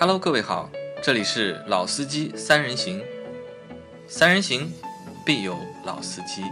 Hello，各位好，这里是老司机三人行，三人行必有老司机。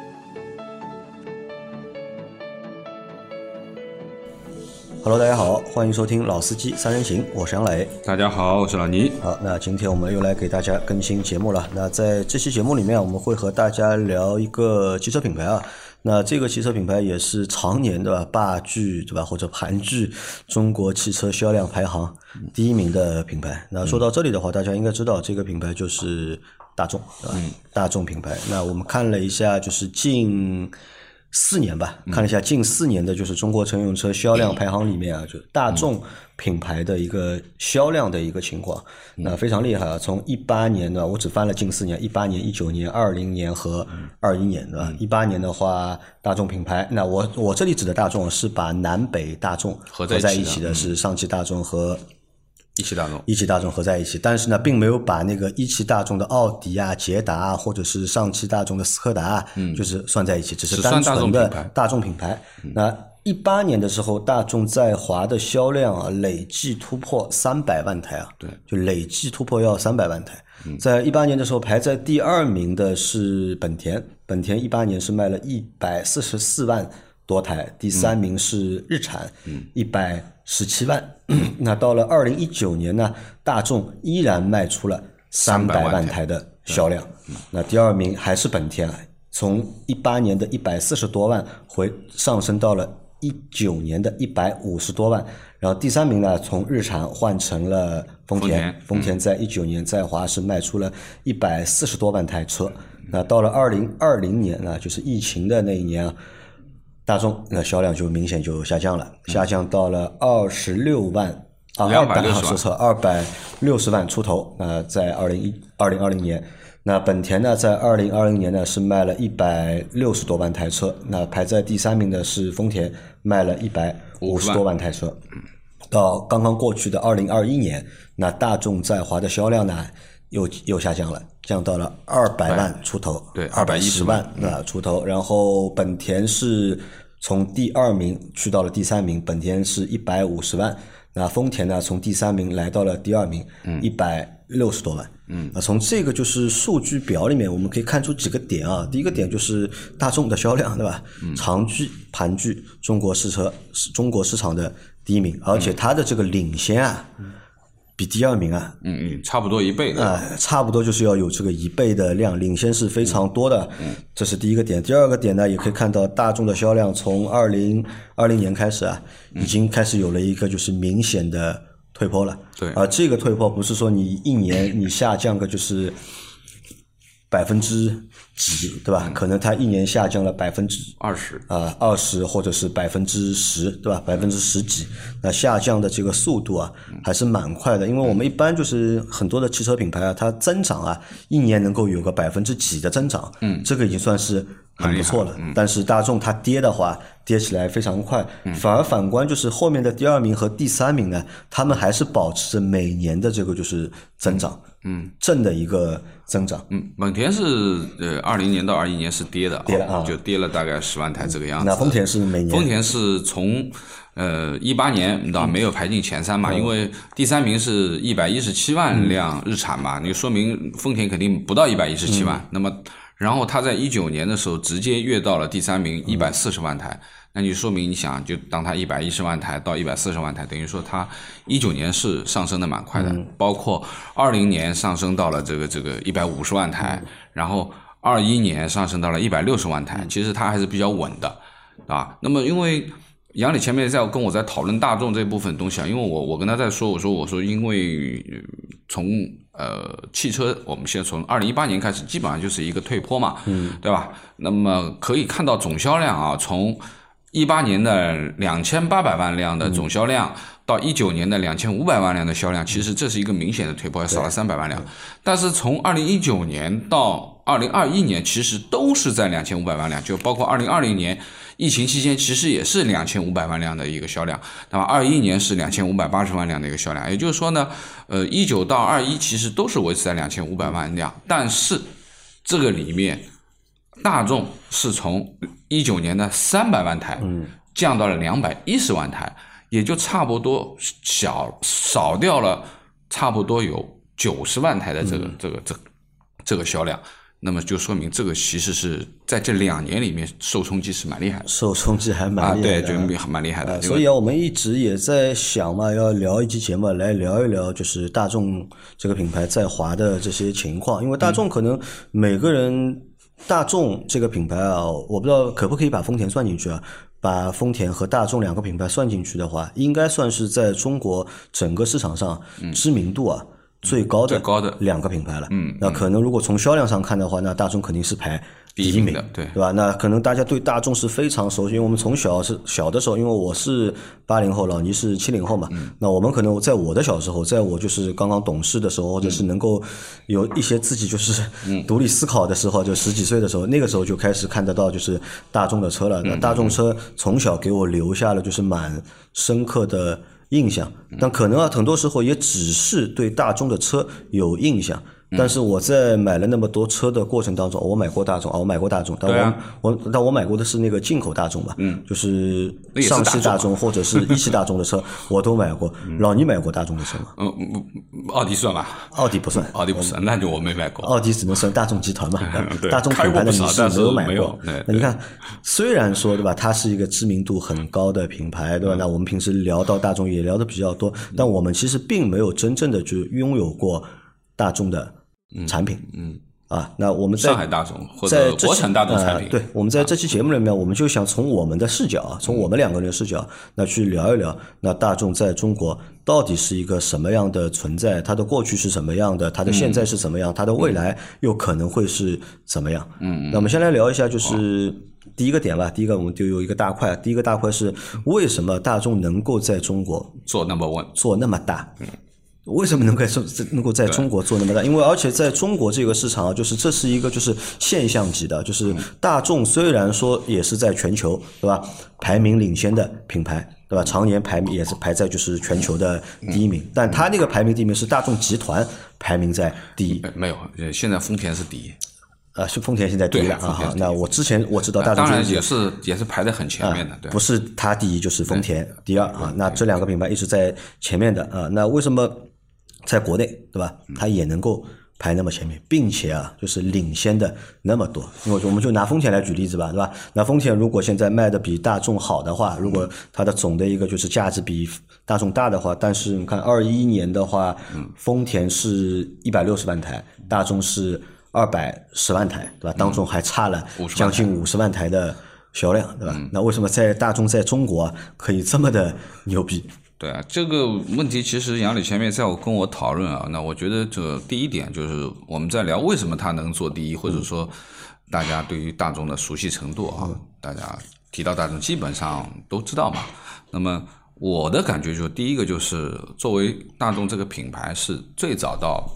Hello，大家好，欢迎收听《老司机三人行》，我是杨磊。大家好，我是老倪。好，那今天我们又来给大家更新节目了。那在这期节目里面，我们会和大家聊一个汽车品牌啊。那这个汽车品牌也是常年对吧霸踞对吧或者盘踞中国汽车销量排行第一名的品牌。那说到这里的话，大家应该知道这个品牌就是大众对吧？大众品牌。那我们看了一下，就是近。四年吧，看了一下近四年的就是中国乘用车销量排行里面啊，就大众品牌的一个销量的一个情况，那非常厉害啊！从一八年呢，我只翻了近四年，一八年、一九年、二零年和二一年对吧？一八年的话，大众品牌，那我我这里指的大众是把南北大众合在一起的，是上汽大众和一汽大众，一汽大众合在一起，但是呢，并没有把那个一汽大众的奥迪啊、捷达啊，或者是上汽大众的斯柯达啊，就是算在一起，只是单纯的大众品牌。那一八年的时候，大众在华的销量啊，累计突破三百万台啊，对，就累计突破要三百万台。在一八年的时候，排在第二名的是本田，本田一八年是卖了一百四十四万多台，第三名是日产，一百十七万。那到了二零一九年呢，大众依然卖出了三百万台的销量。那第二名还是本田，从一八年的一百四十多万回上升到了一九年的一百五十多万。然后第三名呢，从日产换成了丰田丰田，丰田在一九年在华是卖出了一百四十多万台车。那到了二零二零年呢，就是疫情的那一年啊，大众那销量就明显就下降了，下降到了二十六万啊，二百260万说错，二百六十万出头。那在二零一二零二零年，那本田呢，在二零二零年呢是卖了一百六十多万台车，那排在第三名的是丰田，卖了一百五十多万台车。到刚刚过去的二零二一年，那大众在华的销量呢又又下降了，降到了二百万出头，对二百一十万那出头。然后本田是从第二名去到了第三名，本田是一百五十万。那丰田呢，从第三名来到了第二名，一百六十多万。嗯，啊，从这个就是数据表里面，我们可以看出几个点啊。第一个点就是大众的销量，对吧？长居盘踞中国市车中国市场的第一名，而且它的这个领先啊，比第二名啊，嗯嗯，差不多一倍的。哎，差不多就是要有这个一倍的量，领先是非常多的。这是第一个点。第二个点呢，也可以看到大众的销量从二零二零年开始啊，已经开始有了一个就是明显的退坡了。对而这个退坡不是说你一年你下降个就是百分之几，对吧？可能它一年下降了百分之二十，啊，二十或者是百分之十，对吧？百分之十几，那下降的这个速度啊，还是蛮快的。因为我们一般就是很多的汽车品牌啊，它增长啊，一年能够有个百分之几的增长，嗯，这个已经算是很不错了。但是大众它跌的话，跌起来非常快，反而反观就是后面的第二名和第三名呢，他们还是保持着每年的这个就是增长，嗯，正的一个增长，嗯，本田是呃二零年到二一年是跌的，跌了啊。就跌了大概十万台这个样子。那丰田是每年。丰田是从呃一八年你知道没有排进前三嗯。嘛，因为第三名是一百一十七万辆日产嘛，你说明丰田肯定不到一百一十七嗯。万。那么然后它在一九年的时候直接跃到了第三名，嗯一百四十万台。那就说明你想，就当它一百一十万台到一百四十万台，等于说它一九年是上升的蛮快的，包括二零年上升到了这个这个一百五十万台，然后二一年上升到了一百六十万台，其实它还是比较稳的，啊。那么因为杨磊前面在跟我在讨论大众这部分东西啊，因为我我跟他在说，我说我说因为呃从呃汽车，我们现在从二零一八年开始，基本上就是一个退坡嘛，嗯，对吧？那么可以看到总销量啊，从一八年的两千八百万辆的总销量。到一九年的两千五百万辆的销量，其实这是一个明显的退坡，少了三百万辆。但是从二零一九年到二零二一年，其实都是在两千五百万辆，就包括二零二零年疫情期间，其实也是两千五百万辆的一个销量。那么二一年是两千五百八十万辆的一个销量，也就是说呢，呃，一九到二一其实都是维持在两千五百万辆，但是这个里面大众是从一九年的三百万台，降到了两百一十万台，也就差不多小少掉了差不多有九十万台的这个、这个这个这个销量，那么就说明这个其实是在这两年里面受冲击是蛮厉害的受冲击还啊，蛮厉害对，的。就蛮厉害的。所以啊，我们一直也在想嘛，要聊一期节目来聊一聊，就是大众这个品牌在华的这些情况。因为大众可能每个人，大众这个品牌啊，我不知道可不可以把丰田算进去啊？把丰田和大众两个品牌算进去的话，应该算是在中国整个市场上知名度啊。最高的最高的。两个品牌了，嗯，那可能如果从销量上看的话，那大众肯定是排第一一名对。对吧？那可能大家对大众是非常熟悉，因为我们从小是小的时候，因为我是八零后，老倪是七零后嘛，那我们可能在我的小时候，在我就是刚刚懂事的时候，或者是能够有一些自己就是独立思考的时候，就十几岁的时候，那个时候就开始看得到就是大众的车了。那大众车从小给我留下了就是蛮深刻的印象，但可能啊，很多时候也只是对大众的车有印象。但是我在买了那么多车的过程当中，我买过大众啊，我买过大众，但我、啊我但我买过的是那个进口大众嘛，嗯，就是上汽大大众啊或者是一汽大众的车，我都买过。老倪买过大众的车吗？嗯，嗯奥迪算吧，奥迪不算，奥迪不算，那就我没买过。奥迪只能算大众集团嘛，大众品牌的你开过不少但是没有买过。那你看，虽然说对吧，它是一个知名度很高的品牌，嗯对吧？那我们平时聊到大众也聊的比较多，但我们其实并没有真正的就拥有过大众的产品。嗯，啊，那我们在上海大众或者在国产大众产品，呃对，我们在这期节目里面，我们就想从我们的视角啊，从我们两个人的视角，那去聊一聊，那大众在中国到底是一个什么样的存在？它的过去是什么样的？它的现在是怎么样？它的未来又可能会是怎么样？嗯，那我们先来聊一下，就是第一个点吧。第一个，我们就有一个大块，第一个大块是为什么大众能够在中国做 number one，做那么大。为什么能够在能够在中国做那么大？因为而且在中国这个市场啊，就是这是一个就是现象级的，就是大众虽然说也是在全球对吧？排名领先的品牌对吧，常年排名也是排在就是全球的第一名，但它那个排名第一名是大众集团排名在第一，呃没有，呃现在丰田是第一，呃，是丰田现在第一了啊。那我之前我知道大众当然也是也是排在很前面的，对。啊不，是它第一就是丰田第二啊。那这两个品牌一直在前面的啊。那为什么在国内对吧，它也能够排那么前面，并且啊，就是领先的那么多？因为我们就拿丰田来举例子吧，对吧？那丰田如果现在卖的比大众好的话，如果它的总的一个就是价值比大众大的话，但是你看二一年的话，丰田是一百六十万台，大众是二百十万台，对吧？当中还差了将近五十万台的销量，对吧？嗯那为什么在大众在中国啊可以这么的牛逼？对啊，这个问题其实杨磊前面在我跟我讨论啊，那我觉得这第一点就是我们在聊为什么他能做第一，或者说大家对于大众的熟悉程度啊，大家提到大众基本上都知道嘛。那么我的感觉就是，第一个就是作为大众这个品牌是最早到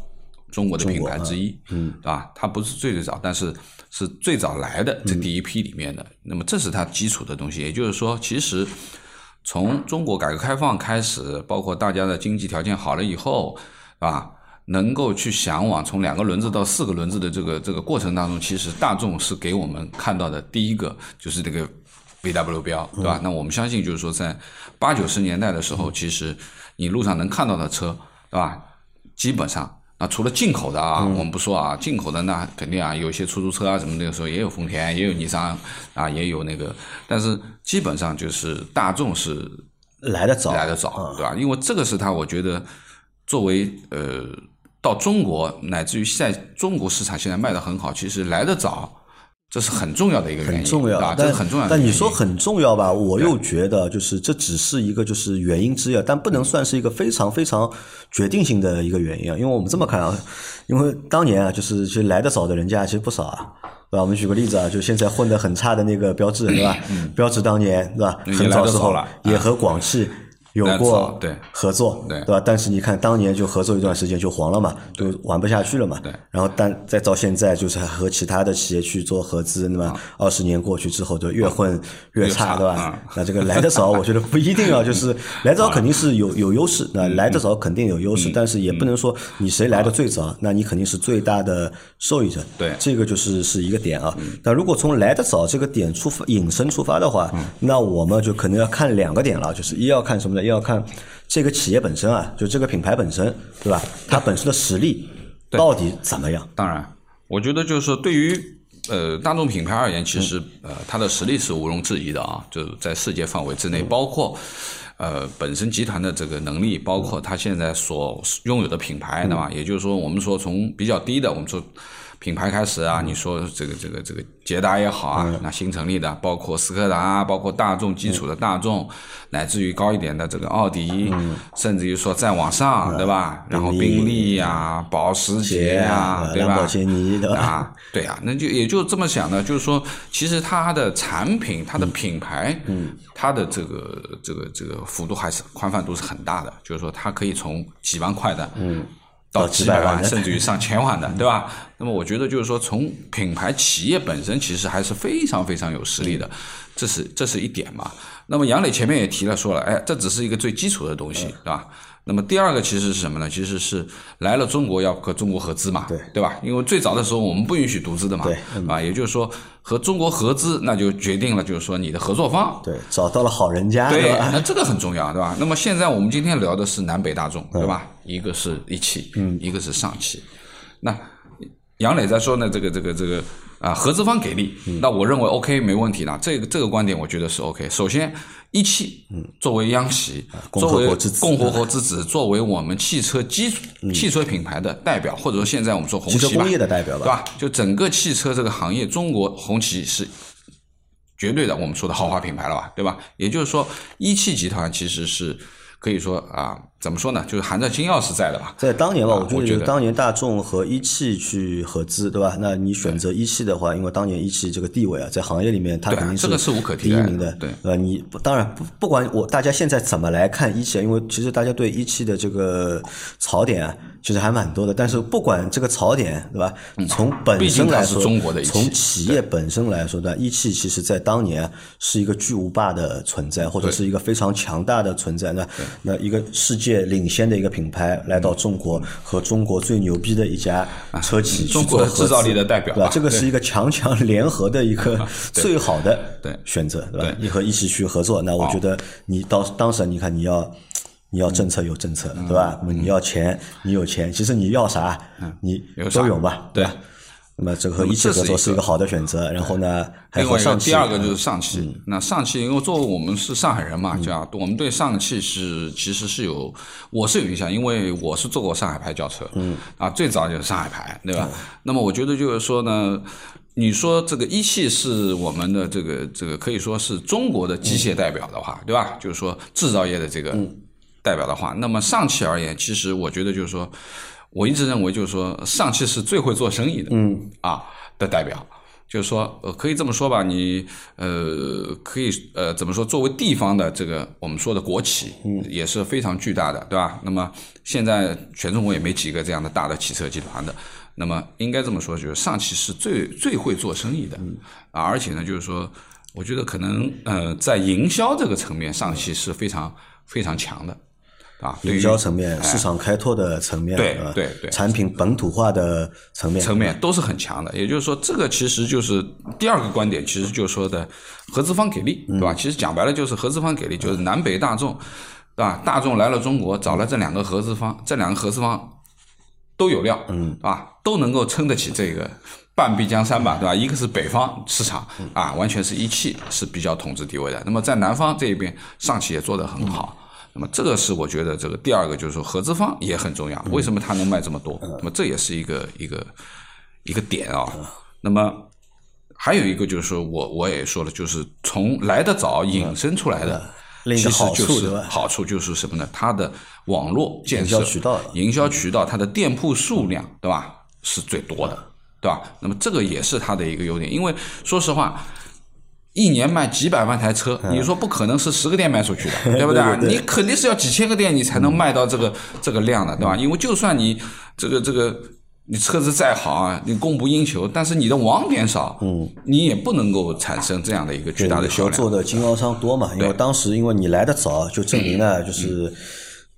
中国的品牌之一，嗯，对吧？它不是最最早，但是是最早来的这第一批里面的。那么这是它基础的东西，也就是说，其实从中国改革开放开始，包括大家的经济条件好了以后，啊，能够去向往从两个轮子到四个轮子的这个这个过程当中，其实大众是给我们看到的第一个就是这个 VW 标，对吧？那我们相信就是说，在八九十年代的时候，其实你路上能看到的车，对吧？基本上。啊，除了进口的啊，我们不说啊，进口的那肯定啊，有一些出租车啊什么，那个时候也有丰田，也有尼桑啊，也有那个，但是基本上就是大众是来得早，来得早，对吧？因为这个是它，我觉得作为呃到中国乃至于在中国市场现在卖的很好，其实来得早，这是很重要的一个原因，很重要啊，，这但是很重要的。但你说很重要吧，我又觉得就是这只是一个就是原因之一，啊，但不能算是一个非常非常决定性的一个原因啊。因为我们这么看啊，因为当年啊，就是其实来的早的人家其实不少啊。对吧？我们举个例子啊，就现在混得很差的那个标志，对吧？标志当年对吧？很早时候了也和广汽有过对合作，对对吧？但是你看当年就合作一段时间就黄了嘛，就玩不下去了嘛。对然后但再到现在，就是和其他的企业去做合资，那么二十年过去之后，就越混越差，对吧啊？那这个来的早，我觉得不一定啊，就是 来得早肯定是有有优势，那来的早肯定有优势，但是也不能说你谁来的最早，那你肯定是最大的受益者。对这个就是是一个点啊。那如果从来的早这个点出发引申出发的话，那我们就可能要看两个点了，就是一要看什么呢？呢，要看这个企业本身啊，就这个品牌本身，对吧？它本身的实力到底怎么样？当然，我觉得就是对于呃大众品牌而言，其实呃它的实力是毋庸置疑的啊，就是在世界范围之内，包括呃本身集团的这个能力，包括它现在所拥有的品牌，对吧？也就是说，我们说从比较低的，我们说。品牌开始啊，你说这个这个这个捷达也好啊，那新成立的，包括斯柯达，包括大众基础的大众，乃至于高一点的这个奥迪，甚至于说再往上，对吧？然后宾利呀、保时捷呀，对吧？啊，对啊，那就也就这么想的，就是说，其实它的产品、它的品牌，嗯，它的这个这个这个幅度还是宽泛度是很大的，就是说它可以从几万块的，嗯。到几百万，甚至于上千万的，对吧？那么我觉得就是说，从品牌企业本身其实还是非常非常有实力的，这是这是一点嘛。那么杨磊前面也提了说了，哎，这只是一个最基础的东西，对吧？那么第二个其实是什么呢？其实是来了中国要和中国合资嘛，对对吧？因为最早的时候我们不允许独资的嘛，对啊，也就是说和中国合资，那就决定了就是说你的合作方，对，找到了好人家，对，那这个很重要，对吧？那么现在我们今天聊的是南北大众，对吧？一个是一汽，嗯，一个是上汽，那杨磊在说呢，这个这个这个。啊，合资方给力，那我认为 OK 没问题的。这个这个观点我觉得是 OK。首先，一汽作为央企，作为共和国之子，作为我们汽车基础汽车品牌的代表，或者说现在我们说红旗工业的代表吧，对吧？就整个汽车这个行业，中国红旗是绝对的，我们说的豪华品牌了吧，对吧？也就是说，一汽集团其实是。可以说啊，怎么说呢？就是含着金钥匙在的吧。在当年吧，我觉得当年大众和一汽去合资，对吧？那你选择一汽的话，因为当年一汽这个地位啊，在行业里面它肯定是这个是无可第一名的。对，呃，你当然不不管我大家现在怎么来看一汽，因为其实大家对一汽的这个槽点啊。其实还蛮多的，但是不管这个槽点，对吧？从本身来说，从企业本身来说，对吧？一汽其实在当年是一个巨无霸的存在，或者是一个非常强大的存在。那那一个世界领先的一个品牌来到中国，和中国最牛逼的一家车企中国制造力的代表，对吧？这个是一个强强联合的一个最好的选择，对吧？你和一汽去合作，那我觉得你到当时你看你要。你要政策有政策，对吧？你要钱，你有钱，其实你要啥，你都有吧？对。那么这个和一汽合作是一个好的选择。然后呢，另外第二个就是上汽。那上汽，因为作为我们是上海人嘛，叫我们对上汽是其实是有，我是有印象，因为我是坐过上海牌轿车。嗯。啊，最早就是上海牌，对吧？那么我觉得就是说呢，你说这个一汽是我们的这个这个可以说是中国的机械代表的话，对吧？就是说制造业的这个。代表的话，那么上汽而言，其实我觉得就是说，我一直认为就是说，上汽是最会做生意的，嗯啊的代表，就是说，呃，可以这么说吧，你呃可以呃怎么说？作为地方的这个我们说的国企，嗯，也是非常巨大的，对吧？那么现在全中国也没几个这样的大的汽车集团的，那么应该这么说，就是上汽是最最会做生意的，啊，而且呢，就是说，我觉得可能呃在营销这个层面，上汽是非常非常强的。啊，营销层面、市场开拓的层面，对对对，产品本土化的层面，层面都是很强的。也就是说，这个其实就是第二个观点，其实就是说的合资方给力，对吧？其实讲白了就是合资方给力，就是南北大众，对吧？大众来了中国，找了这两个合资方，这两个合资方都有料，嗯，啊，都能够撑得起这个半壁江山吧，对吧？一个是北方市场啊，完全是一汽是比较统治地位的。那么在南方这一边，上汽也做得很好。那么这个是我觉得这个第二个就是说合资方也很重要，为什么它能卖这么多？那么这也是一个一个一个点啊。那么还有一个就是说我我也说了，就是从来得早引申出来的，其实就是好处就是什么呢？它的网络建设、营销渠道、营销渠道，它的店铺数量，对吧？是最多的，对吧？那么这个也是它的一个优点，因为说实话。一年卖几百万台车，你说不可能是十个店卖出去的，对不对？你肯定是要几千个店，你才能卖到这个这个量的，对吧？因为就算你这个这个你车子再好啊，你供不应求，但是你的网点少，嗯，你也不能够产生这样的一个巨大的销量。做的经销商多嘛？因为当时因为你来的早，就证明了，就是。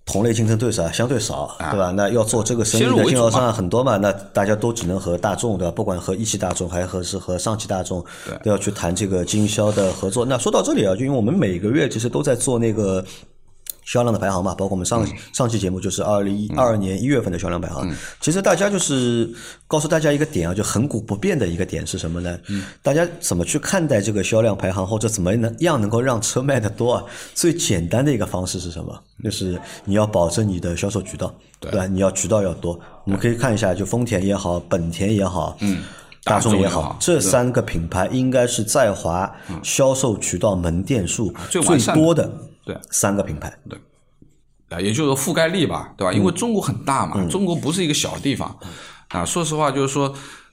同类竞争对手啊相对少，对吧？那要做这个生意的经销商很多嘛，那大家都只能和大众，对吧？不管和一汽大众还和是和和上汽大众，都要去谈这个经销的合作。那说到这里啊，就因为我们每个月其实都在做那个销量的排行嘛，包括我们上上期节目就是二零一二年一月份的销量排行。其实大家就是告诉大家一个点啊，就恒古不变的一个点是什么呢？大家怎么去看待这个销量排行，或者怎么能样能够让车卖的多啊？最简单的一个方式是什么？就是你要保证你的销售渠道，对吧？你要渠道要多。我们可以看一下，就丰田也好，本田也好，嗯，大众也好好，，这三个品牌应该是在华销售渠道门店数最多的对三个品牌。对啊，也就是说覆盖力吧，对吧？因嗯为中国很大嘛，中国不是一个小地方啊。说实话，就是说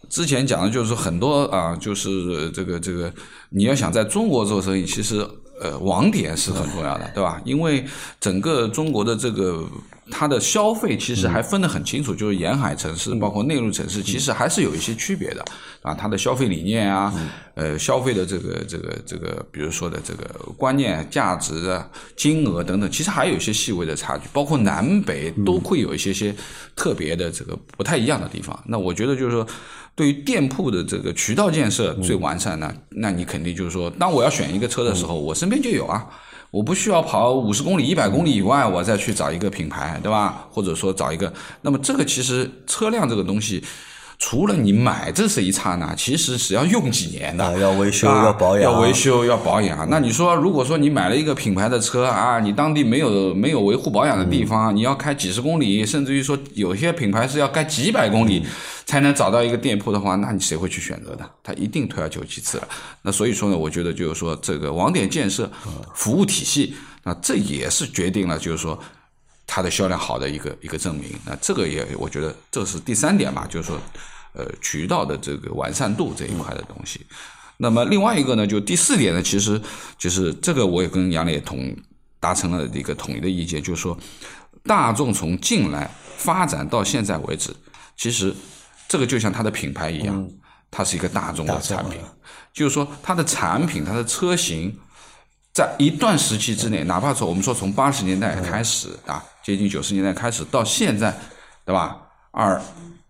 之前讲的，就是说很多啊，就是这个这个，你要想在中国做生意，其实呃网点是很重要的，对吧？因为整个中国的这个它的消费其实还分得很清楚，就是沿海城市包括内陆城市，其实还是有一些区别的啊。它的消费理念啊，呃，消费的这个这个这个，比如说的这个观念、价值啊、金额等等，其实还有一些细微的差距，包括南北都会有一些些特别的这个不太一样的地方。那我觉得就是说。对于店铺的这个渠道建设最完善呢，那你肯定就是说，当我要选一个车的时候，我身边就有啊，我不需要跑五十公里、一百公里以外，我再去找一个品牌，对吧？或者说找一个，那么这个其实车辆这个东西。除了你买这是一刹那，其实是要用几年的，啊要维修啊要保养要维修要保养。那你说，如果说你买了一个品牌的车啊，你当地没有没有维护保养的地方，你要开几十公里，甚至于说有些品牌是要开几百公里才能找到一个店铺的话，那你谁会去选择的？他一定退而求其次了。那所以说呢，我觉得就是说这个网点建设服务体系，那这也是决定了就是说。它的销量好的一个一个证明，那这个也我觉得这是第三点吧，就是说，呃，渠道的这个完善度这一块的东西。那么另外一个呢，就第四点呢，其实就是这个我也跟杨磊同达成了一个统一的意见，就是说，大众从进来发展到现在为止，其实这个就像它的品牌一样，它是一个大众的产品，就是说它的产品、它的车型。在一段时期之内，哪怕说我们说从八十年代开始啊，接近九十年代开始到现在，对吧？二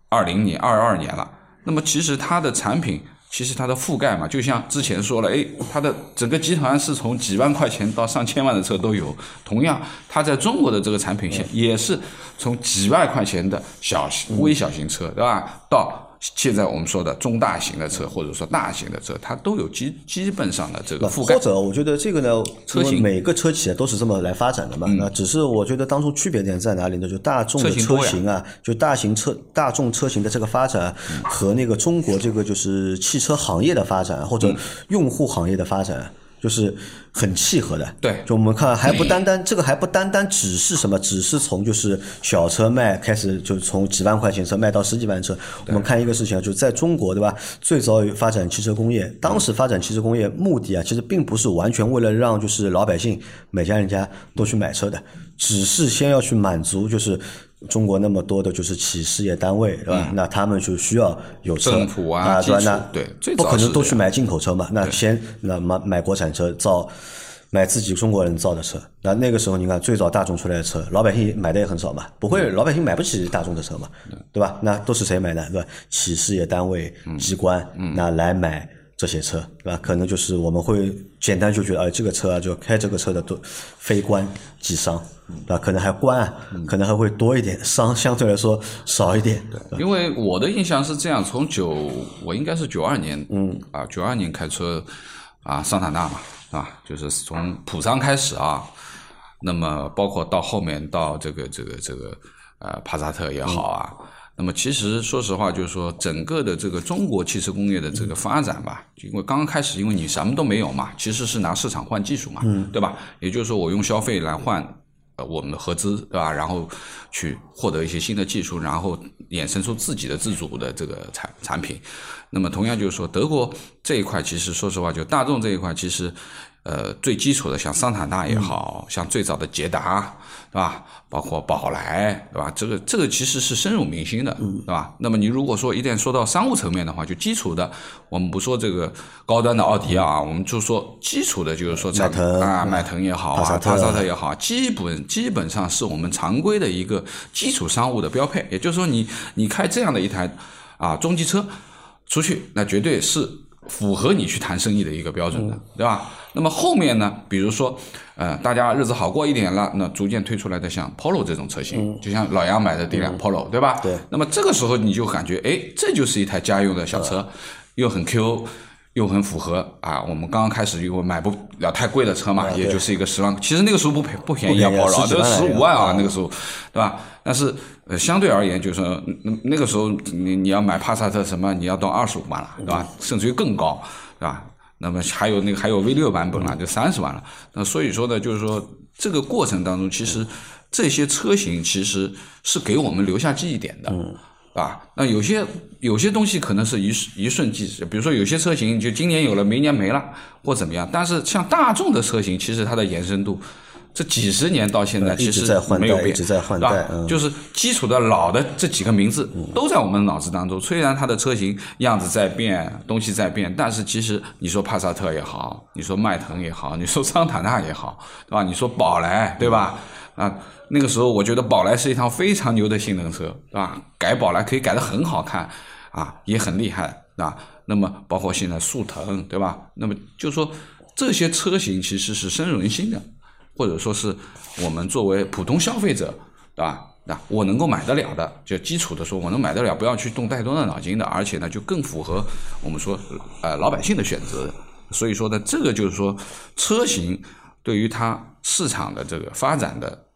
二零年、二二年了，那么其实它的产品，其实它的覆盖嘛，就像之前说了，哎，它的整个集团是从几万块钱到上千万的车都有。同样，它在中国的这个产品线也是从几万块钱的小型、微小型车，对吧？到现在我们说的中大型的车，或者说大型的车，它都有基基本上的这个覆盖或。者我觉得这个呢，车型每个车企啊都是这么来发展的嘛。那只是我觉得当初区别点在哪里呢？就大众的车型啊，就大型车大众车型的这个发展和那个中国这个就是汽车行业的发展或嗯者用户行业的发展。就是很契合的，对就我们看还不单单这个还不单单只是什么，只是从就是小车卖开始，就从几万块钱车卖到十几万车。我们看一个事情啊，就是在中国对吧？最早发展汽车工业，当时发展汽车工业目的啊，其实并不是完全为了让就是老百姓每家人家都去买车的，只是先要去满足就是。中国那么多的就是企事业单位，对吧？那他们就需要有车政府啊啊，对吧？那对不可能都去买进口车嘛？那先那买买国产车造。买自己中国人造的车，那那个时候你看最早大众出来的车，老百姓买的也很少嘛，不会老百姓买不起大众的车嘛，对吧？那都是谁买的，对吧？企事业单位、机关，那来买这些车，对吧？可能就是我们会简单就觉得，哎，这个车啊，就开这个车的都非官即商，对吧？可能还官啊，可能还会多一点，商相对来说少一点，对。因为我的印象是这样，从九我应该是九二年，嗯。啊，九二年开车啊，桑塔纳嘛，啊，就是从普桑开始啊，那么包括到后面到这个这个这个呃帕萨特也好啊，那么其实说实话，就是说整个的这个中国汽车工业的这个发展吧，因为刚刚开始，因为你什么都没有嘛，其实是拿市场换技术嘛，对吧？也就是说，我用消费来换呃我们的合资，对吧？然后去获得一些新的技术，然后衍生出自己的自主的这个产产品。那么同样就是说，德国这一块其实说实话，就大众这一块其实。呃，最基础的像桑塔纳也好、像最早的捷达，对吧？包括宝来，对吧？这个这个其实是深入民心的，对吧？那么你如果说一旦说到商务层面的话，就基础的，我们不说这个高端的奥迪啊，我们就说基础的，就是说迈腾啊，迈腾也好啊，帕萨特帕萨特也好，基本基本上是我们常规的一个基础商务的标配。也就是说你，你开这样的一台啊中级车出去，那绝对是符合你去谈生意的一个标准的，对吧？那么后面呢，比如说，呃，大家日子好过一点了，那逐渐推出来的像 Polo 这种车型，就像老杨买的第一辆 Polo，对吧？对。那么这个时候你就感觉，哎，这就是一台家用的小车，又很 Q。又很符合啊！我们刚刚开始又买不了太贵的车嘛，也就是一个十万，其实那个时候不便不便宜啊，保时都十五万啊，那个时候，对吧？但是呃，相对而言，就是说那那个时候你你要买帕萨特什么，你要到二十五万了，对吧？甚至于更高，对吧？那么还有那个还有 V 六版本了，就三十万了。那所以说呢，就是说这个过程当中，其实这些车型其实是给我们留下记忆点的。啊，那有些有些东西可能是一一瞬即逝，比如说有些车型就今年有了，明年没了，或怎么样。但是像大众的车型，其实它的延伸度，这几十年到现在其实没有变，一直在换代，就是基础的老的这几个名字都在我们脑子当中。虽然它的车型样子在变，东西在变，但是其实你说帕萨特也好，你说迈腾也好，你说桑塔纳也好，对吧？你说宝来，对吧？啊。那个时候，我觉得宝来是一趟非常牛的性能车，对吧？改宝来可以改得很好看，啊，也很厉害，啊。那么包括现在速腾，对吧？那么就说这些车型其实是深入人心的，或者说是我们作为普通消费者，对吧？那我能够买得了的，就基础的说，我能买得了，不要去动太多的脑筋的，而且呢，就更符合我们说呃老百姓的选择。所以说呢，这个就是说车型对于它市场的这个发展的。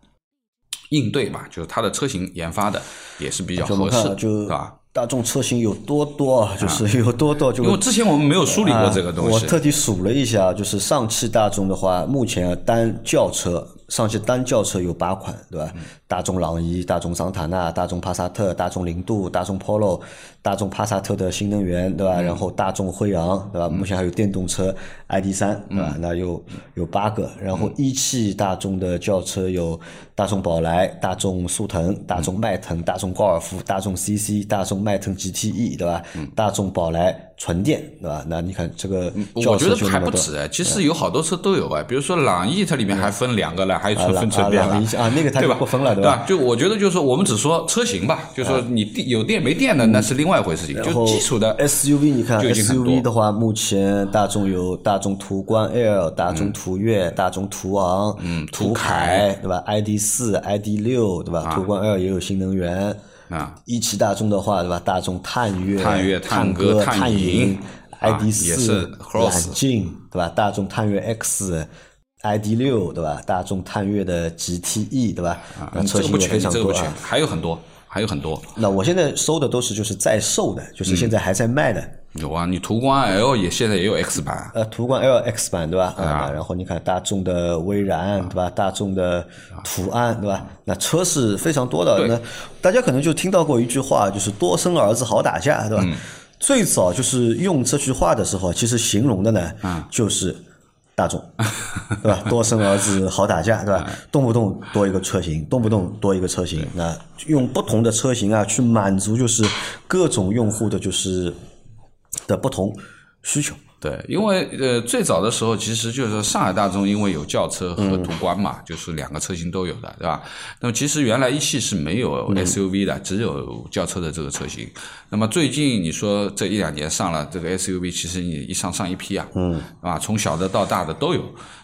应对吧，就是它的车型研发的也是比较合适，是吧？大众车型有多多，就是 有多多，就因为之前我们没有梳理过这个东西，我特地数了一下，就是上汽大众的话，目前单轿车。上汽单轿车有八款，对吧？大众朗逸、大众桑塔纳、大众帕萨特、大众凌渡、大众 Polo、大众帕萨特的新能源，对吧？然后大众辉昂，对吧？目前还有电动车 ID 三，对吧？那有有八个。然后一汽大众的轿车有大众宝来、大众速腾、大众迈腾、大众高尔夫、大众 CC、大众迈腾 GTE，对吧？大众宝来。纯电对吧？那你看这个，我觉得还不止哎，其实有好多车都有哎，比如说朗逸，它里面还分两个了，还有纯分纯电了啊，那个它就？不分了对吧？就我觉得就是说，我们只说车型吧，就是说你电有电没电的那是另外一回事情，就基础的 SUV，你看 SUV 的话，目前大众有大众途观 L、大众途岳、大众途昂、嗯途凯对吧？ID 四、ID 六对吧？途观 L 也有新能源。啊，一汽大众的话，对吧？大众探岳、探岳、探歌、探影，ID 四、揽境，对吧？大众探岳 X，ID 六，对吧？大众探岳的 GTE，对吧？啊，车型也非常多啊，还有很多，还有很多。那我现在收的都是就是在售的，就是现在还在卖的。有啊，你途观 L 也现在也有 X 版，呃，途观 L X 版对吧？啊，然后你看大众的威然对吧？大众的途安对吧？那车是非常多的。那大家可能就听到过一句话，就是多生儿子好打架对吧？最早就是用这句话的时候，其实形容的呢，就是大众 对吧？多生儿子好打架对吧？动不动多一个车型，动不动多一个车型，那用不同的车型啊去满足就是各种用户的就是。的不同需求，对，因为呃，最早的时候其实就是上海大众，因为有轿车和途观嘛，就是两个车型都有的，对吧？那么其实原来一汽是没有 SUV 的，只有轿车的这个车型。那么最近你说这一两年上了这个 SUV，其实你一上上一批啊，嗯，啊，从小的到大的都有。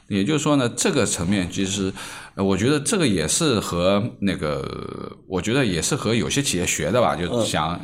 也就是说呢，这个层面其实，我觉得这个也是和那个，我觉得也是和有些企业学的吧，就是想。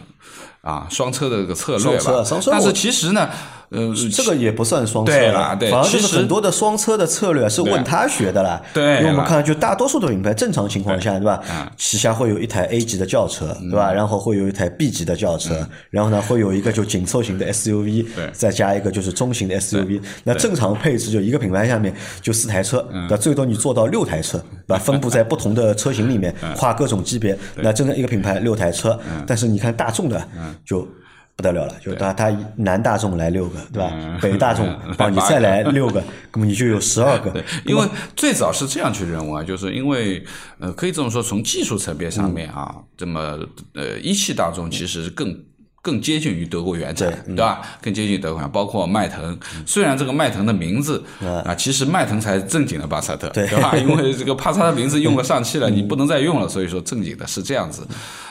啊，双车的这个策略吧，但是其实呢。呃，这个也不算双车了，反而就是很多的双车的策略是问他学的了。对，因为我们看，就大多数的品牌正常情况下，对吧？旗下会有一台 A 级的轿车，对吧？然后会有一台 B 级的轿车，然后呢会有一个就紧凑型的 SUV，再加一个就是中型的 SUV。那正常配置就一个品牌下面就四台车，那最多你做到六台车，对吧？分布在不同的车型里面，跨各种级别。那真的一个品牌六台车，但是你看大众的就。不得了了，就他他南大众来六个，对吧？北大众 帮你再来六个，那么你就有十二个。对因为最早是这样去认为，就是因为呃，可以这么说，从技术层面上面啊，这么呃，一汽大众其实更。更接近于德国原产，对吧？更接近德国，包括迈腾。虽然这个迈腾的名字啊，其实迈腾才是正经的帕萨特，对吧？因为这个帕萨特名字用了上汽了，你不能再用了，所以说正经的是这样子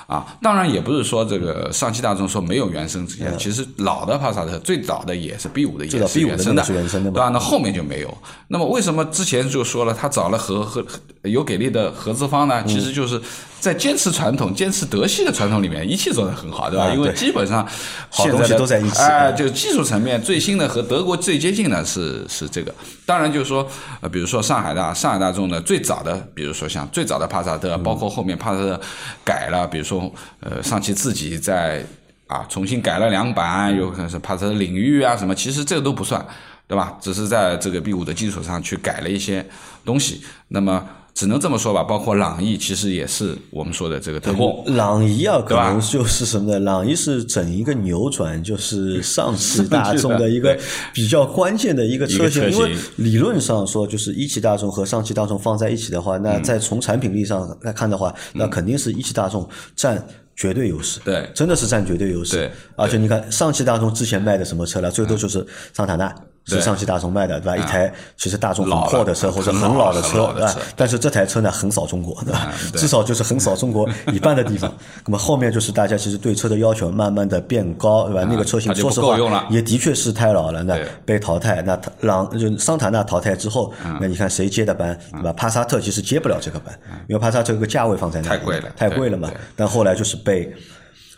啊，当然也不是说这个上汽大众说没有原生之前，其实老的帕萨特最早的也是 B 五的，也是原生那个是原生的对吧？那后面就没有。那么为什么之前就说了他找了合合有给力的合资方嗯呢？其实就是在坚持传统、坚持德系的传统里面，一汽做的很好，对吧？因为基本上好东西都在一起哎，就技术层面最新的和德国最接近的是是这个。当然就是说，呃，比如说上海大上海大众的最早的，比如说像最早的帕萨特，包括后面帕萨特改了，比如说呃上汽自己在啊重新改了两版，有可能是帕萨特领域啊什么，其实这个都不算，对吧？只是在这个 B 五的基础上去改了一些东西。那么只能这么说吧，包括朗逸，其实也是我们说的这个特供。朗逸啊，可能就是什么呢？朗逸是整一个扭转，就是上 汽大众的一个比较关键的一个车型。因为理论上说，就是一汽大众和上汽大众放在一起的话，嗯那在从产品力上来看的话，那肯定是一汽大众占绝对优势。对真的是占绝对优势。对而且你看上汽大众之前卖的什么车了？最多就是桑塔纳。是上汽大众卖的，对吧？一台其实大众很破的车或者很很老的车，对吧？但是这台车呢，横扫中国，对吧？至少就是横扫中国一半的地方。那么后面就是大家其实对车的要求慢慢的变高，对吧？那个车型说实话也的确是太老了，那被淘汰。那它朗就桑塔纳淘汰之后，嗯那你看谁接的班，对吧？帕萨特其实接不了这个班，因为帕萨特这个价位放在那里太贵了太贵了嘛。但后来就是被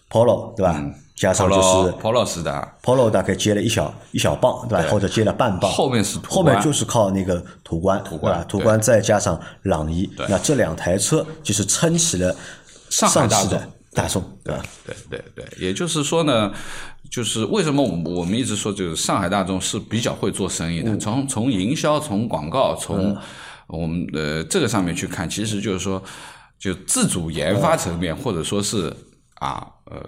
Polo 对吧？加上就是 Polo 是的，Polo 大概接了一小一小棒，对吧？对。或者接了半磅，后面是途后面就是靠那个途观，途观途观再加上朗逸，那这两台车就是撑起了上海大的大众，对吧？对对对，也就是说呢，就是为什么我们一直说，就是上海大众是比较会做生意的，嗯。从从营销、从广告、从我们的这个上面去看，其实就是说，就自主研发层面，或者说是啊呃，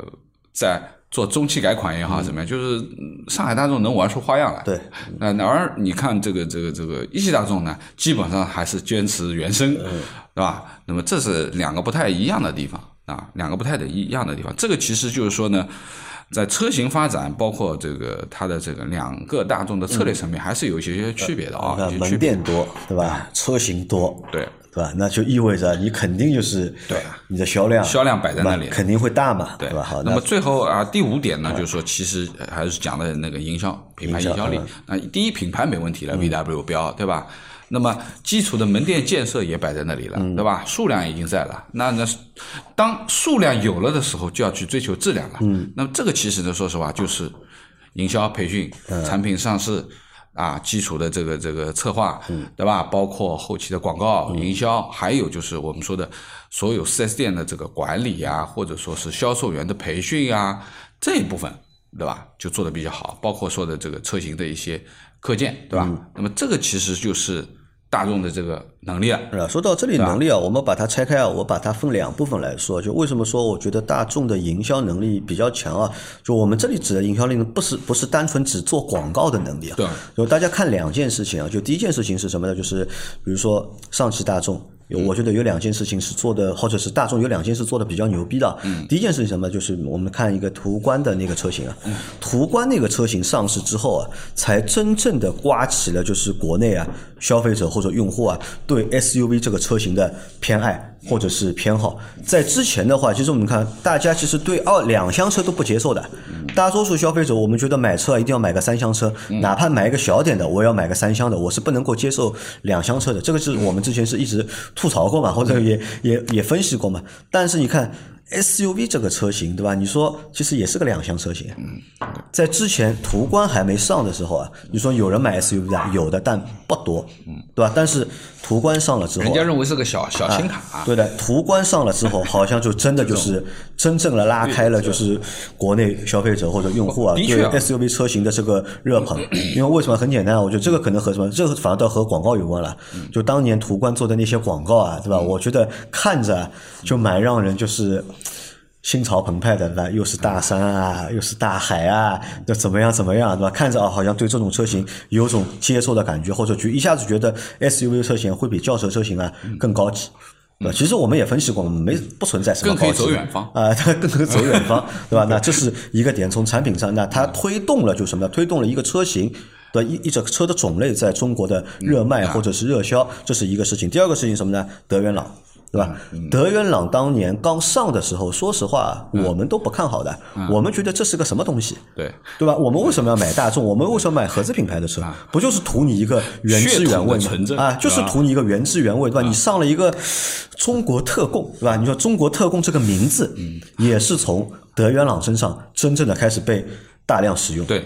在做中期改款也好怎么样，就是嗯上海大众能玩出花样来。对，那那而你看这个这个这个一汽大众呢，基本上还是坚持原生，对吧？那么这是两个不太一样的地方啊，两个不太的一样的地方。这个其实就是说呢，在车型发展，包括这个它的这个两个大众的策略层面，还是有一些些区别的啊，那门。店多，对吧？车型多，对，对吧？那就意味着你肯定就是对你的销量销量摆在那里肯定会大嘛，对吧？好，那么最后啊，第五点呢，就是说，其实还是讲的那个营销、品牌营销力。那第一，品牌没问题了，VW 标，对吧？那么基础的门店建设也摆在那里了，对吧？数量已经在了。那那当数量有了的时候，就要去追求质量了。嗯，那么这个其实呢，说实话，就是营销培训、产品上市。啊，基础的这个这个策划，对吧？包括后期的广告、营销，还有就是我们说的所有 4S 店的这个管理啊，或者说是销售员的培训啊，这一部分，对吧？就做的比较好，包括说的这个车型的一些课件，对吧？那么这个其实就是大众的这个能力啊。是吧？说到这里能力啊，我们把它拆开啊，我把它分两部分来说。就为什么说我觉得大众的营销能力比较强啊？就我们这里指的营销力呢，不是不是单纯只做广告的能力啊。对就大家看两件事情啊，就第一件事情是什么呢？就是比如说上汽大众。有，我觉得有两件事情是做的，或者是大众有两件事做的比较牛逼的。嗯，第一件事情什么？就是我们看一个途观的那个车型啊，途观那个车型上市之后啊，才真正的刮起了就是国内啊消费者或者用户啊对 SUV 这个车型的偏爱或者是偏好。在之前的话，其实我们看大家其实对二两厢车都不接受的，大多数消费者我们觉得买车啊一定要买个三厢车，哪怕买一个小点的，我也要买个三厢的，我是不能够接受两厢车的。这个是我们之前是一直吐槽过嘛，或者也也也分析过嘛。但是你看 SUV 这个车型，对吧？你说其实也是个两厢车型。在之前途观还没上的时候啊，你说有人买 SUV 啊，有的但不多，对吧？但是途观上了之后啊，人家认为是个小小轻卡，对的，途观上了之后，好像就真的就是 真正的拉开了，就是国内消费者或者用户啊对 SUV 车型的这个热捧。因为为什么很简单啊？我觉得这个可能和什么，这个反而倒和广告有关了。就当年途观做的那些广告啊，对吧？我觉得看着啊就蛮让人就是。心潮澎湃的，对吧？又是大山啊，又是大海啊，那怎么样怎么样，对吧？看着啊，好像对这种车型有种接受的感觉，或者就一下子觉得 SUV 车型会比轿车车型啊更高级。对？其实我们也分析过，没不存在什么更可以高级走远方啊，它 更可以走远方，对吧？那这是一个点，从产品上，那它推动了就什么呢？推动了一个车型。对一一整车的种类在中国的热卖或者是热销，这是一个事情。第二个事情什么呢？德源朗，对吧？德元朗当年刚上的时候，说实话，我们都不看好的，我们觉得这是个什么东西，对，对吧？我们为什么要买大众？我们为什么买合资品牌的车？不就是图你一个原汁原味吗？啊，就是图你一个原汁原味，对吧？你上了一个中国特供，对吧？你说中国特供这个名字，也是从德元朗身上真正的开始被大量使用，对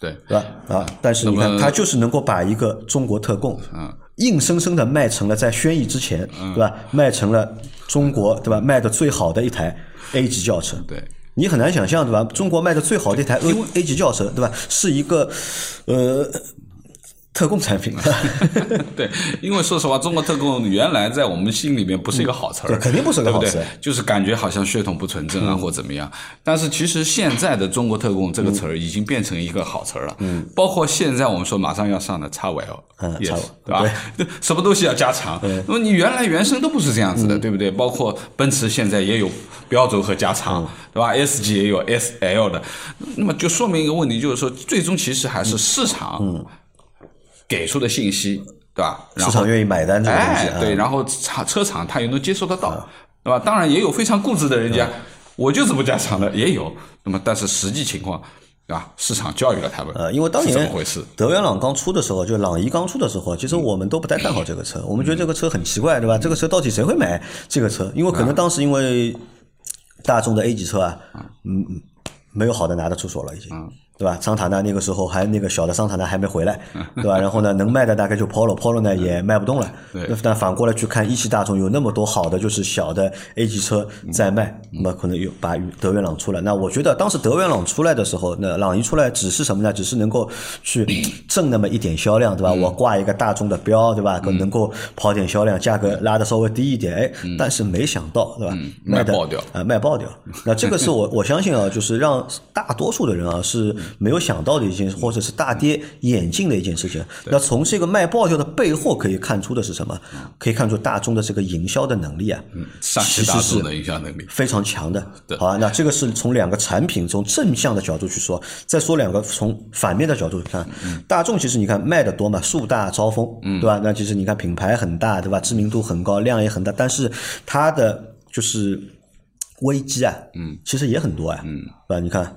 对，对吧？啊，但是你看，它就是能够把一个中国特供，嗯硬生生的卖成了在轩逸之前，对吧？卖成了中国对吧？卖的最好的一台 A 级轿车，对。你很难想象，对吧？中国卖的最好的一台 A A 级轿车，对吧？是一个呃特供产品，对，因为说实话，中国特供原来在我们心里面不是一个好词儿，对肯定不是个好词对不对？就是感觉好像血统不纯正啊，或怎么样。但是其实现在的中国特供这个词儿已经变成一个好词儿了。嗯，包括现在我们说马上要上的叉 V L，嗯对吧？对，什么东西要加长？那么你原来原生都不是这样子的，对不对？包括奔驰现在也有标轴和加长，对吧？S 级也有 S L 的，那么就说明一个问题，就是说最终其实还是市场给出的信息，对吧？市场愿意买单这个东西对，然后厂车厂他也能接受得到，对吧？当然也有非常固执的人家，我就是不加长的，也有。那么，但是实际情况，对吧？市场教育了他们，呃，因为当年？德元朗刚出的时候，就朗逸刚出的时候，其实我们都不太看好这个车，我们觉得这个车很奇怪，对吧？这个车到底谁会买这个车？因为可能当时因为大众的 A 级车啊，嗯，嗯没有好的拿得出手了，已经。对吧？桑塔纳那个时候还那个小的桑塔纳还没回来，对吧？然后呢，能卖的大概就 Polo，Polo 呢也卖不动了。对那但反过来去看一汽大众有那么多好的就是小的 A 级车在卖，那么可能有把德元朗出来。那我觉得当时德元朗出来的时候，那朗逸出来只是什么呢？只是能够去挣那么一点销量，对吧？我挂一个大众的标，对吧？可能够跑点销量，价格拉的稍微低一点，哎，但是没想到，对吧？卖爆掉啊，卖爆掉。那这个是我我相信啊，就是让大多数的人啊是 没有想到的一件，或者是大跌眼镜的一件事情。那从这个卖爆掉的背后可以看出的是什么？可以看出大众的这个营销的能力啊，上汽大众的营销能力，非常强的对。好啊，那这个是从两个产品从正向的角度去说，再说两个从反面的角度去看。大众其实你看卖的多嘛，树大招风，对吧？那其实你看品牌很大，对吧？知名度很高，量也很大，但是它的就是危机啊，嗯，其实也很多啊，嗯，对吧？你看。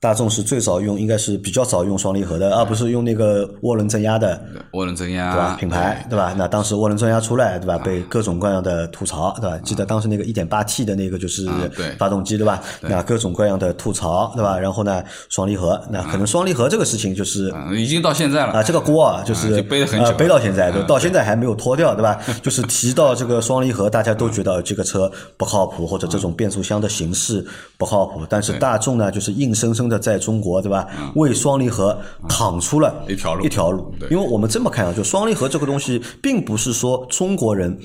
大众是最早用，应该是比较早用双离合的，而不是用那个涡轮增压的，涡轮增压对吧？品牌对吧？那当时涡轮增压出来，对吧？被各种各样的吐槽，对吧？记得当时那个 1.8T 的那个就是对发动机，对吧？那各种各样的吐槽，对吧？然后呢，双离合，那可能双离合这个事情就是嗯已经到现在了啊，这个锅啊，就是就背得很久呃背到现在，对，到现在还没有脱掉，对吧？就是提到这个双离合，大家都觉得这个车不靠谱，或者这种变速箱的形式不靠谱。但是大众呢，就是硬生生的在中国，对吧？为双离合躺出了一条路一条路。因为我们这么看啊，就双离合这个东西，并不是说中国人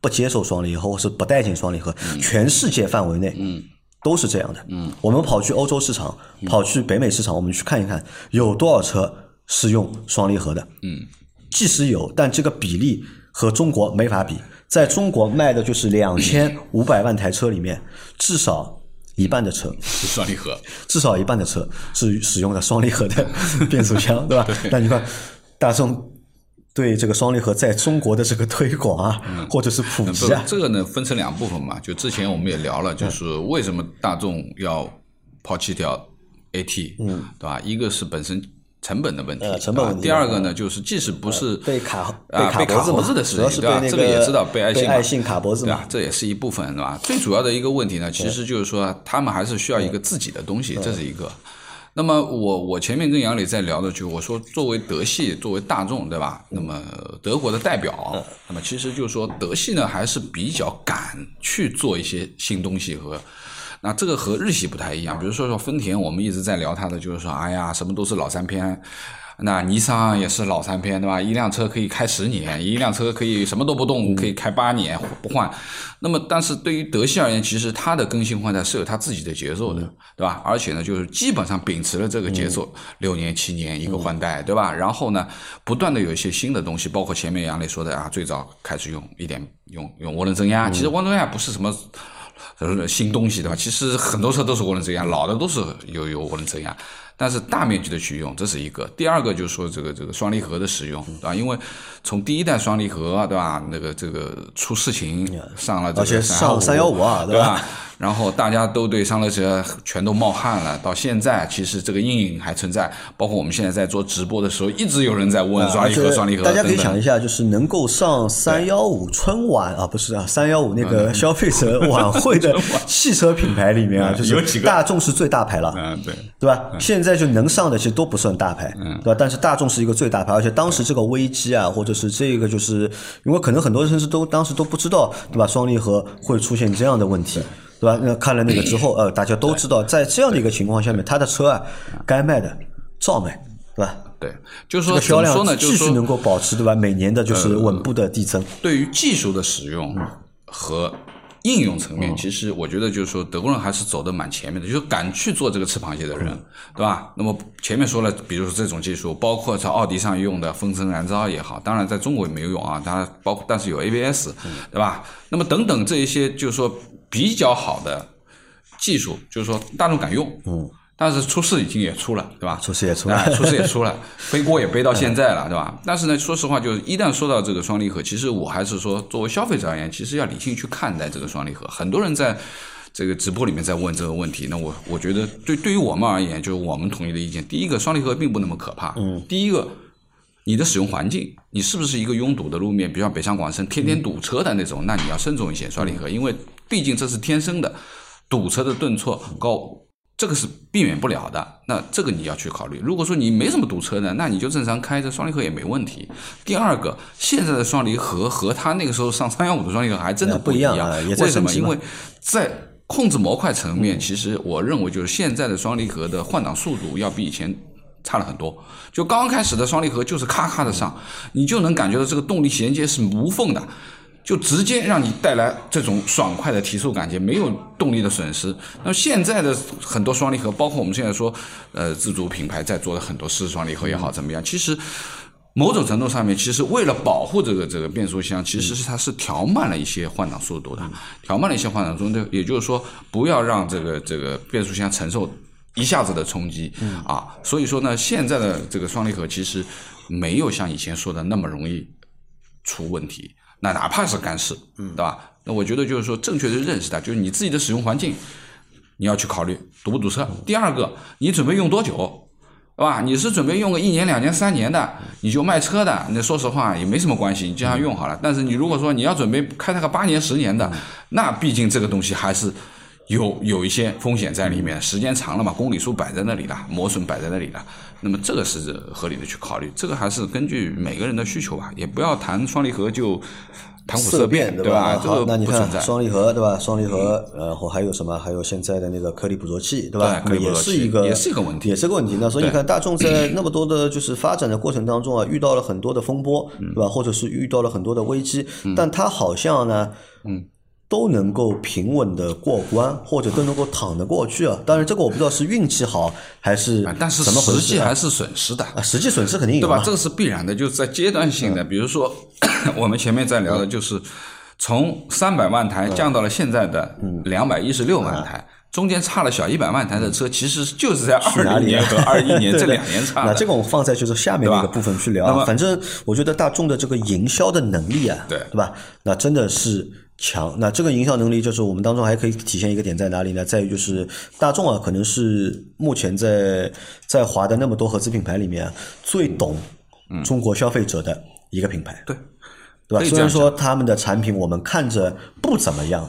不接受双离合，或是不待见双离合，全世界范围内，嗯。都是这样的，嗯，我们跑去欧洲市场，跑去北美市场，我们去看一看，有多少车是用双离合的，嗯，即使有，但这个比例和中国没法比。在中国卖的就是两千五百万台车里面，至少一半的车，是双离合，至少一半的车是使用的双离合的 变速箱，对吧？那你看大众对这个双离合在中国的这个推广啊，或者是普及啊，这个呢分成两部分嘛，就之前我们也聊了，就是为什么大众要抛弃掉 AT，嗯，对吧？一个是本身成本的问题，呃成本第二个呢，就是即使不是被卡啊被卡卡脖子的事情，对吧？这个也知道被爱信嘛爱信卡脖子嘛对吧？这也是一部分，对吧？最主要的一个问题呢，其实就是说他们还是需要一个自己的东西，这是一个。那么我我前面跟杨磊在聊的就我说作为德系作为大众对吧？那么德国的代表，那么其实就是说德系呢还是比较敢去做一些新东西和。那这个和日系不太一样，比如说说丰田，我们一直在聊它的，就是说，哎呀，什么都是老三篇。那尼桑也是老三篇，对吧？一辆车可以开十年，一辆车可以什么都不动，可以开八年不换。那么，但是对于德系而言，其实它的更新换代是有它自己的节奏的，对吧？而且呢，就是基本上秉持了这个节奏，六年、七年一个换代，对吧？然后呢，不断的有一些新的东西，包括前面杨磊说的啊，最早开始用一点用用涡轮增压，其实涡轮增压不是什么。呃新东西对吧？其实很多车都是涡轮增压，老的都是有有涡轮增压，但是大面积的去用，这是一个。第二个就是说这个这个双离合的使用，对吧？因为从第一代双离合，对吧？那个这个出事情上了这而且个上三幺五啊，对吧？吧？然后大家都对桑乐车全都冒汗了，到现在其实这个阴影还存在。包括我们现在在做直播的时候，一直有人在问双离合、双离合大家可以。想一下，就是能够上三幺五春晚啊，不是啊，三幺五那个消费者晚会的汽车品牌里面啊，就嗯有几个是大众是最大牌了。嗯，对，对吧？现在就能上的其实都不算大牌，嗯对吧？但是大众是一个最大牌，而且当时这个危机啊，或者是这个，就是因为可能很多人是都当时都不知道，对吧？双离合会出现这样的问题，对吧？那看了那个之后，呃，大家都知道，在这样的一个情况下面，他的车啊，该卖的照卖，对吧？对，就是说销量继续能够保持，对吧？每年的就是稳步的递增。对于技术的使用和应用层面，其实我觉得就是说德国人还是走的蛮前面的，就是敢去做这个吃螃蟹的人，对吧？那么前面说了，比如说这种技术，包括在奥迪上用的风声燃烧也好，当然在中国也没有用啊，当然包括但是有 ABS，对吧？那么等等这一些就是说比较好的技术，就是说大众敢用，嗯。但是出事已经也出了，对吧？出事也出了哎出事也出了，背锅也背到现在了，对吧？但是呢，说实话，就是一旦说到这个双离合，其实我还是说，作为消费者而言，其实要理性去看待这个双离合。很多人在这个直播里面在问这个问题，那我我觉得对对于我们而言，就是我们统一的意见，第一个，双离合并不那么可怕。嗯。第一个，你的使用环境，你是不是一个拥堵的路面，比如像北上广深天天堵车的那种，那你要慎重一些双离合，因为毕竟这是天生的，堵车的顿挫高。这个是避免不了的，那这个你要去考虑。如果说你没什么堵车的，那你就正常开着双离合也没问题。第二个，现在的双离合和他那个时候上三幺五的双离合还真的呃不一一样啊为什么？因为在控制模块层面，其实我认为就是现在的双离合的换挡速度要比以前差了很多。就刚刚开始的双离合就是咔咔的上，你就能感觉到这个动力衔接是无缝的。就直接让你带来这种爽快的提速感觉，没有动力的损失。那么现在的很多双离合，包括我们现在说，呃，自主品牌在做的很多湿双离合也好，怎么样？其实某种程度上面，其实为了保护这个这个变速箱，其实是它是调慢了一些换挡速度的，调慢了一些换挡速度，也就是说，不要让这个这个变速箱承受一下子的冲击啊。所以说呢，现在的这个双离合其实没有像以前说的那么容易出问题。那哪怕是干式，对吧？那我觉得就是说，正确的认识它，就是你自己的使用环境，你要去考虑堵不堵车。第二个，你准备用多久，对吧？你是准备用个一年、两年、三年的，你就卖车的，那说实话也没什么关系，你经常用好了。但是你如果说你要准备开它个八年、十年的，那毕竟这个东西还是有有一些风险在里面，时间长了嘛，公里数摆在那里了，磨损摆在那里了。那么这个是合理的去考虑，这个还是根据每个人的需求吧，也不要谈双离合就谈虎色变，对吧？这个，好那你。看双离合对吧？双离合，然后还有什么？还有现在的那个颗粒捕捉器对吧？也是一个，也是一个问题也是个问题。那所以你看，大众在那么多的就是发展的过程当中啊，遇到了很多的风波，嗯对吧？或者是遇到了很多的危机，但它好像呢，嗯。都能够平稳的过关，或者都能够躺得过去啊。当然，这个我不知道是运气好还是啊但是实际还是损失的，啊，实际损失肯定有啊？？对吧这个是必然的，就是在阶段性的，比如说 我们前面在聊的，就是从三百万台降到了现在的两百一十六万台。中间差了小一百万台的车，其实就是在二零年和二一年 这两年差的。那这个我们放在就是下面那个部分去聊反正我觉得大众的这个营销的能力啊，对对吧？那真的是强。那这个营销能力就是我们当中还可以体现一个点在哪里呢？在于就是大众啊，可能是目前在在华的那么多合资品牌里面啊最懂中国消费者的一个品牌。对。对吧？虽然说他们的产品我们看着不怎么样，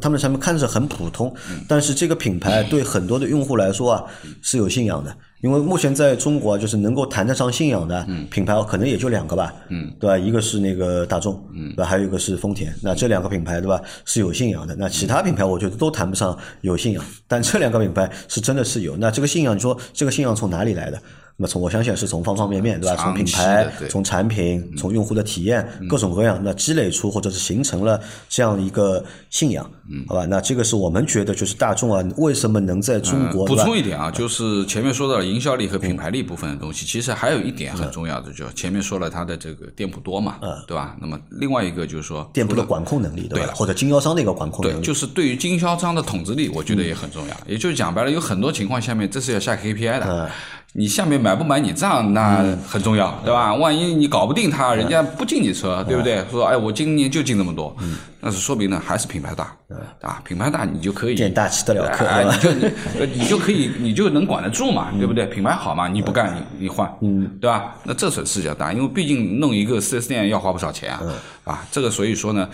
他们的产品看着很普通，但是这个品牌对很多的用户来说啊是有信仰的。因为目前在中国啊，就是能够谈得上信仰的品牌，可能也就两个吧，嗯，对吧？一个是那个大众，嗯，对吧？还有一个是丰田。那这两个品牌，对吧？是有信仰的。那其他品牌，我觉得都谈不上有信仰，但这两个品牌是真的是有。那这个信仰，你说这个信仰从哪里来的？那么从我相信是从方方面面，对吧？从品牌、从产品、从用户的体验，各种各样，那积累出或者是形成了这样一个信仰，好吧？那这个是我们觉得就是大众啊，为什么能在中国补充一点啊，就是前面说到了营销力和品牌力部分的东西，其实还有一点很重要的，就前面说了它的这个店铺多嘛，对吧？那么另外一个就是说店铺的管控能力，对吧？或者经销商的一个管控能对，力，就是对于经销商的统治力，我觉得也很重要。也就是讲白了，有很多情况下面这是要下 KPI 的。你下面买不买你账，那很重要，对吧？万一你搞不定他，人家不进你车，对不对？说哎，我今年就进那么多，那是说明呢还是品牌大，啊，品牌大你就可以店大欺得了客你就你就可以你就能管得住嘛，对不对？品牌好嘛，你不干你你换，嗯，对吧？那这损失比较大，因为毕竟弄一个四 S 店要花不少钱啊，啊，这个所以说呢。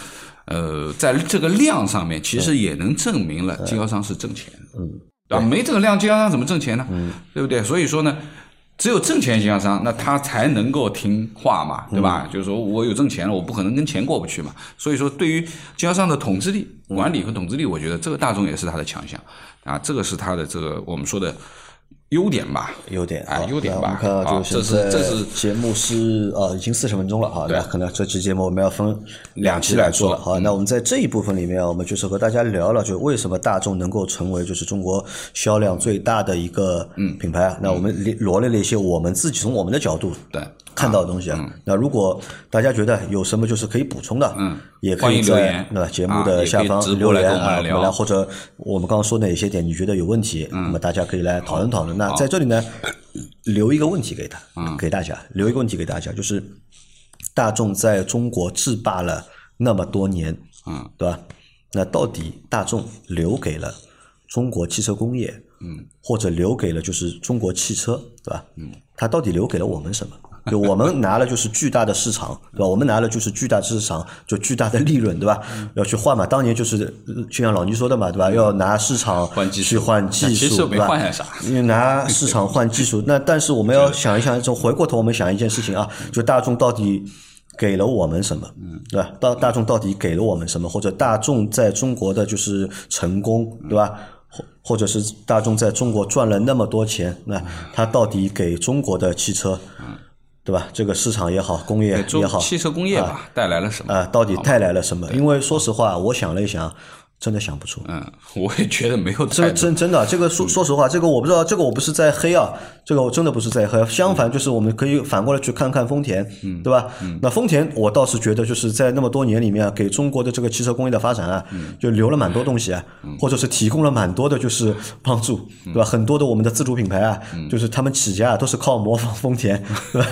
呃，在这个量上面，其实也能证明了经销商是挣钱的，嗯，对吧？没这个量，经销商怎么挣钱呢？嗯，对不对？所以说呢，只有挣钱经销商，那他才能够听话嘛，对吧？就是说我有挣钱了，我不可能跟钱过不去嘛。所以说，对于经销商的统治力、管理和统治力，我觉得这个大众也是他的强项啊，这个是他的这个我们说的优点吧。优点啊优点吧我们看到好就这是这是节目是呃已经四十分钟了哈，对那可能这期节目我们要分两期来做了。好，那我们在这一部分里面，我们就是和大家聊了，就为什么大众能够成为就是中国销量最大的一个品牌啊。那我们罗列了一些我们自己从我们的角度对看到的东西啊。那如果大家觉得有什么就是可以补充的，嗯也可以在言对吧节目的下方留言啊，或者我们刚刚说哪些点你觉得有问题，那么大家可以来讨论讨论。那在这里呢，留一个问题给他，给大家留一个问题给大家，就是大众在中国制霸了那么多年，嗯，对吧？那到底大众留给了中国汽车工业，嗯，或者留给了就是中国汽车，对吧？嗯，它到底留给了我们什么？就我们拿了就是巨大的市场，对吧？我们拿了就是巨大市场，就巨大的利润，对吧？要去换嘛。当年就是呃就像老倪说的嘛，对吧？要拿市场换技术去换技术，其实没对吧换下啥因为拿市场换技术，那但是我们要想一想，就回过头我们想一件事情啊，就大众到底给了我们什么，对吧？大大众到底给了我们什么，或者大众在中国的就是成功，对吧？或或者是大众在中国赚了那么多钱，那他到底给中国的汽车，对吧？这个市场也好，工业也好，汽车工业吧带来了什么？啊，到底带来了什么？因为说实话，我想了一想，真的想不出。嗯，我也觉得没有这太多。真真的，这个说说实话，这个我不知道，这个我不是在黑啊，这个我真的不是在黑。相反，就是我们可以反过来去看看丰田，嗯对吧？那丰田，我倒是觉得就是在那么多年里面，给中国的这个汽车工业的发展啊，就留了蛮多东西啊，或者是提供了蛮多的就是帮助，对吧？很多的我们的自主品牌啊，就是他们起家啊都是靠模仿丰田，对吧？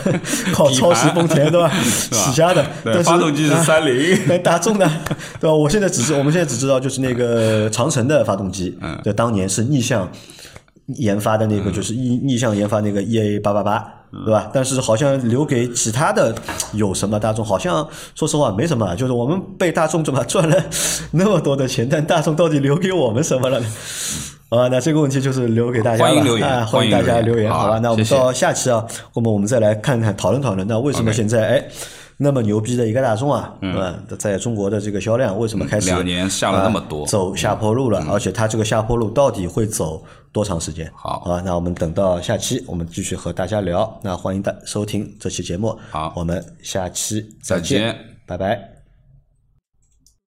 靠抄袭丰田，对吧？起家的，对但是发动机是啊三菱那大众呢？对吧？我现在只是我们现在只知道就是那个长城的发动机，嗯对，当年是逆向研发的那个，就是逆逆向研发那个 EA 八八八，嗯对吧？但是好像留给其他的有什么？大众好像说实话没什么，就是我们被大众怎么赚了那么多的钱，但大众到底留给我们什么了呢？啊，那这个问题就是留给大家了，欢迎留言啊，欢迎大家留言，好吧？那我们到下期啊，我们我们再来看看讨论讨论，那为什么现在哎？那么牛逼的一个大众啊，嗯，在中国的这个销量为什么开始两年下了那么多。啊走下坡路了？而且它这个下坡路到底会走多长时间？好。啊，那我们等到下期我们继续和大家聊。那欢迎大收听这期节目，好。我们下期再，见。拜拜。